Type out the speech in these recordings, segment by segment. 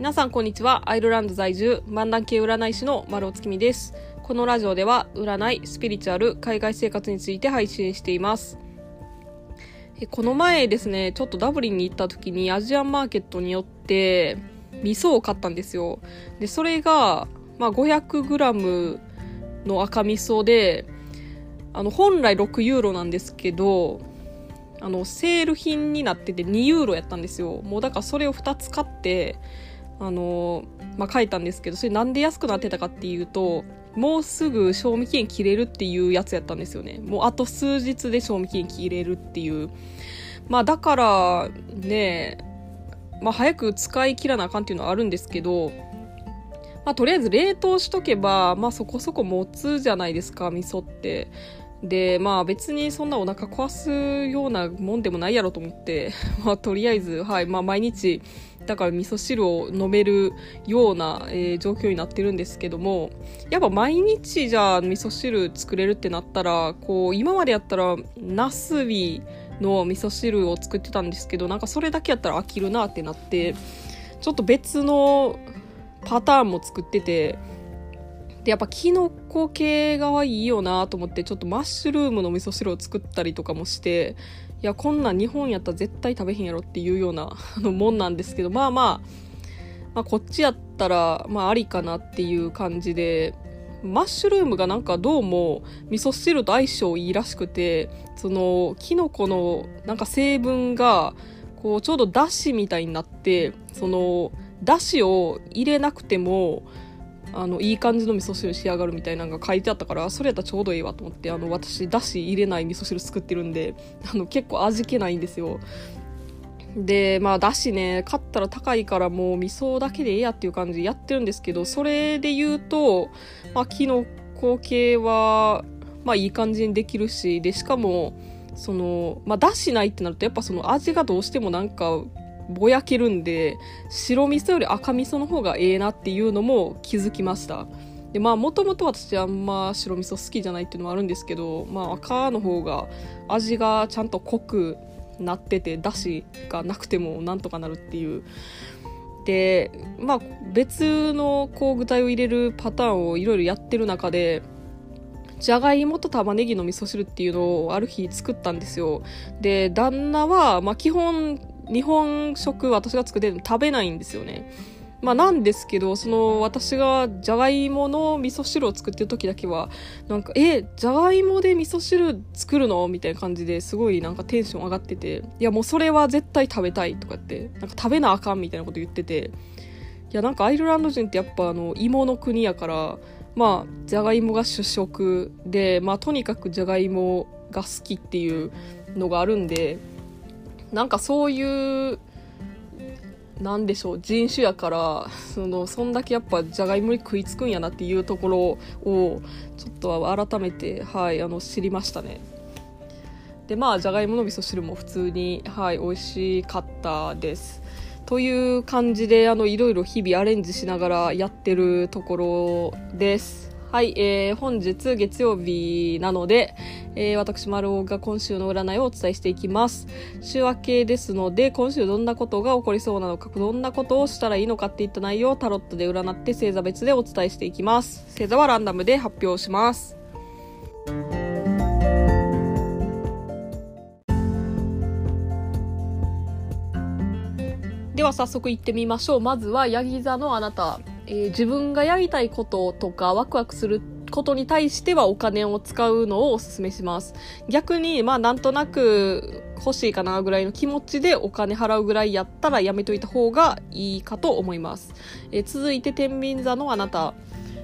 皆さんこんにちは。アイルランド在住漫談系占い師の丸尾月見です。このラジオでは占いスピリチュアル海外生活について配信しています。この前ですねちょっとダブリンに行った時にアジアンマーケットによって味噌を買ったんですよ。でそれが、まあ、500g の赤味噌であの本来6ユーロなんですけどあのセール品になってて2ユーロやったんですよ。もうだからそれを2つ買ってあのまあ書いたんですけどそれなんで安くなってたかっていうともうすぐ賞味期限切れるっていうやつやったんですよね。もうあと数日で賞味期限切れるっていう。まあだからねまあ早く使い切らなあかんっていうのはあるんですけどまあとりあえず冷凍しとけばまあそこそこ持つじゃないですか味噌って。でまあ別にそんなお腹壊すようなもんでもないやろと思って。まあとりあえずはいまあ毎日だから味噌汁を飲めるような、えー、状況になってるんですけどもやっぱ毎日じゃあ味噌汁作れるってなったらこう今までやったらナスビの味噌汁を作ってたんですけどなんかそれだけやったら飽きるなってなってちょっと別のパターンも作っててでやっぱキノコ系がいいよなと思ってちょっとマッシュルームの味噌汁を作ったりとかもしていやこんなん日本やったら絶対食べへんやろっていうような あのもんなんですけどまあまあ、まあ、こっちやったらまあありかなっていう感じでマッシュルームがなんかどうも味噌汁と相性いいらしくてそのキノコのなんか成分がこうちょうどだしみたいになってそのだしを入れなくてもあのいい感じの味噌汁仕上がるみたいなのが書いてあったからそれやったらちょうどいいわと思ってあの私だし入れない味噌汁作ってるんで あの結構味気ないんですよ。でまあだしね買ったら高いからもう味噌だけでええやっていう感じでやってるんですけどそれで言うとまあキノコ系はまあいい感じにできるしでしかもそのまあだしないってなるとやっぱその味がどうしてもなんかぼやけるんで白味噌より赤味噌の方がええなっていうのも気づきました。でまあもともと私あんま白味噌好きじゃないっていうのもあるんですけど、まあ、赤の方が味がちゃんと濃くなっててだしがなくてもなんとかなるっていう。でまあ別のこう具材を入れるパターンをいろいろやってる中でじゃがいもと玉ねぎの味噌汁っていうのをある日作ったんですよ。で旦那は、まあ、基本日本食私が作って食べないんですよね。まあなんですけど、その私がじゃがいもの味噌汁を作ってる時だけは、なんか、え、じゃがいもで味噌汁作るのみたいな感じですごいなんかテンション上がってて、いやもうそれは絶対食べたいとかって、なんか食べなあかんみたいなこと言ってて、いやなんかアイルランド人ってやっぱあの芋の国やから、まあじゃがいもが主食で、まあとにかくじゃがいもが好きっていうのがあるんで、なんかそういうなんでしょう人種やからそのそんだけやっぱじゃがいもに食いつくんやなっていうところをちょっと改めて、はい、あの知りましたね。でまあじゃがいもの味噌汁も普通に、はい、美味しかったです。という感じであのいろいろ日々アレンジしながらやってるところです。はい、えー、本日月曜日なので、えー、私、丸尾が今週の占いをお伝えしていきます。週明けですので、今週どんなことが起こりそうなのか、どんなことをしたらいいのかっていった内容をタロットで占って星座別でお伝えしていきます。星座はランダムで発表します。では早速行ってみましょう。まずは、ヤギ座のあなた。えー、自分がやりたいこととかワクワクすることに対してはお金を使うのをお勧めします。逆に、まあなんとなく欲しいかなぐらいの気持ちでお金払うぐらいやったらやめといた方がいいかと思います。えー、続いて天秤座のあなた。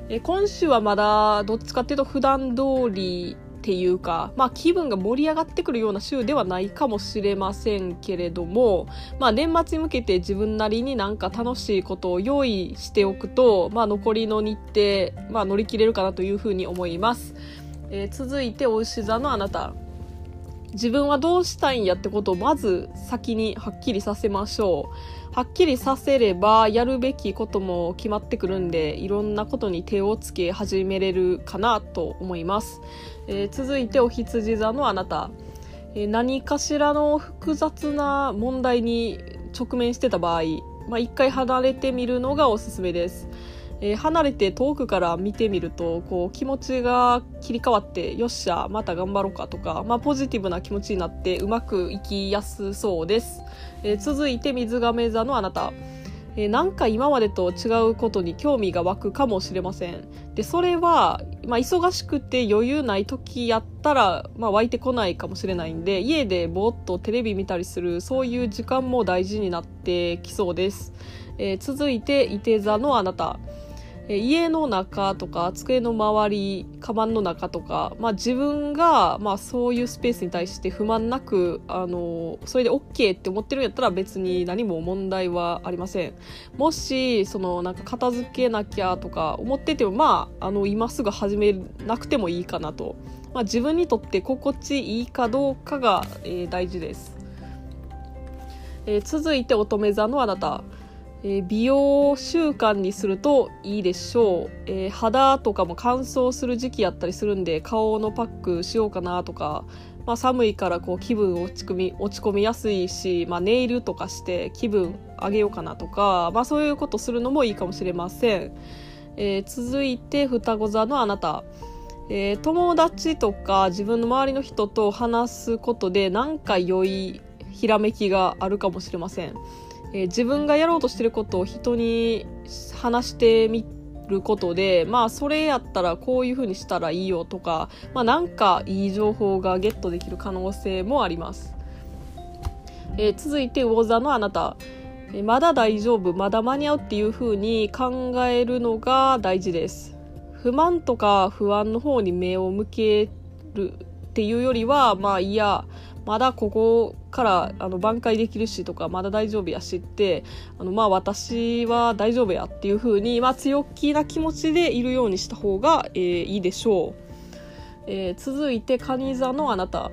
えー、今週はまだどっちかっていうと普段通りていうか、まあ気分が盛り上がってくるような週ではないかもしれませんけれども、まあ年末に向けて自分なりになんか楽しいことを用意しておくと、まあ残りの日程、まあ乗り切れるかなというふうに思います。えー、続いて、お牛座のあなた。自分はどうしたいんやってことをまず先にはっきりさせましょう。はっきりさせればやるべきことも決まってくるんでいろんなことに手をつけ始めれるかなと思います。えー、続いてお羊座のあなた、えー、何かしらの複雑な問題に直面してた場合まあ、一回離れてみるのがおすすめです。えー、離れて遠くから見てみるとこう気持ちが切り替わってよっしゃまた頑張ろうかとか、まあ、ポジティブな気持ちになってうまくいきやすそうです、えー、続いて水亀座のあなたえー、なんか今までと違うことに興味が湧くかもしれません。で、それは、まあ、忙しくて余裕ない時やったら、まあ、湧いてこないかもしれないんで、家でぼーっとテレビ見たりする、そういう時間も大事になってきそうです。えー、続いて、いて座のあなた。家の中とか机の周りカバンの中とか、まあ、自分が、まあ、そういうスペースに対して不満なくあのそれで OK って思ってるんやったら別に何も問題はありません。もしそのなんか片付けなきゃとか思っててもまああの今すぐ始めなくてもいいかなと、まあ、自分にとって心地いいかどうかが、えー、大事です、えー、続いて乙女座のあなた。えー、美容習慣にするといいでしょう、えー、肌とかも乾燥する時期やったりするんで顔のパックしようかなとか、まあ、寒いからこう気分落ち込み落ち込みやすいし、まあ、ネイルとかして気分上げようかなとか、まあ、そういうことするのもいいかもしれません、えー、続いて双子座のあなた。えー、友達とか自分の周りの人と話すことで何か良いひらめきがあるかもしれません。えー、自分がやろうとしてることを人に話してみることでまあそれやったらこういう風にしたらいいよとかまあなんかいい情報がゲットできる可能性もあります、えー、続いて魚座のあなた。えまだ大丈夫。まだ間に合うっていう風に考えるのが大事です。不満とか不安の方に目を向けるっていうよりはまあいやまだここからあの挽回できるしとかまだ大丈夫やしってあのまあ私は大丈夫やっていう風にまあ強気な気持ちでいるようにした方が、えー、いいでしょう、えー、続いて蟹座のあなた。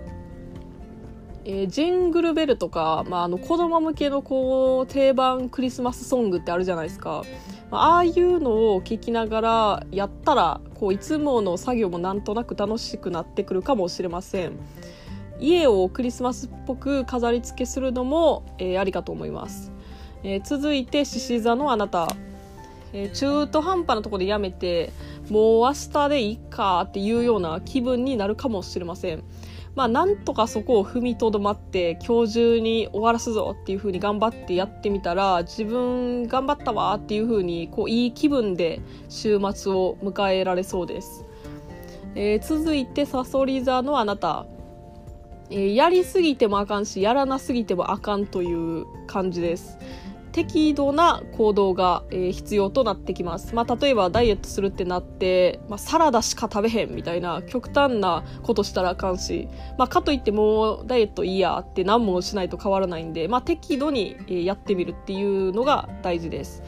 えー、ジングルベルとか、まあ、あの子供向けのこう定番クリスマスソングってあるじゃないですか、あ、あいうのを聴きながらやったらこういつもの作業もなんとなく楽しくなってくるかもしれません。家をクリスマスっぽく飾り付けするのも、えー、ありかと思います、えー、続いて獅子座のあなた、えー、中途半端なところでやめてもう明日でいいかっていうような気分になるかもしれません。まあなんとかそこを踏みとどまって今日中に終わらすぞっていう風に頑張ってやってみたら自分頑張ったわっていう風にこういい気分で週末を迎えられそうです、えー、続いてさそり座のあなた、やりすぎてもあかんしやらなすぎてもあかんという感じです。適度な行動が、えー、必要となってきます、まあ、例えばダイエットするってなって、まあ、サラダしか食べへんみたいな極端なことしたらあかんし、まあ、かといってもうダイエットいいやって何もしないと変わらないんで、まあ、適度に、えー、やってみるっていうのが大事です。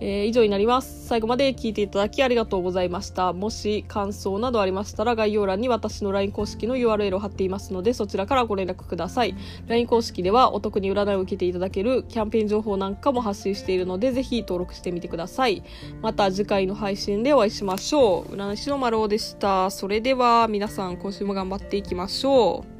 えー、以上になります。最後まで聞いていただきありがとうございました。もし感想などありましたら概要欄に私の LINE 公式の URL を貼っていますのでそちらからご連絡ください。LINE 公式ではお得に占いを受けていただけるキャンペーン情報なんかも発信しているのでぜひ登録してみてください。また次回の配信でお会いしましょう。占い師の丸尾でした。それでは皆さん今週も頑張っていきましょう。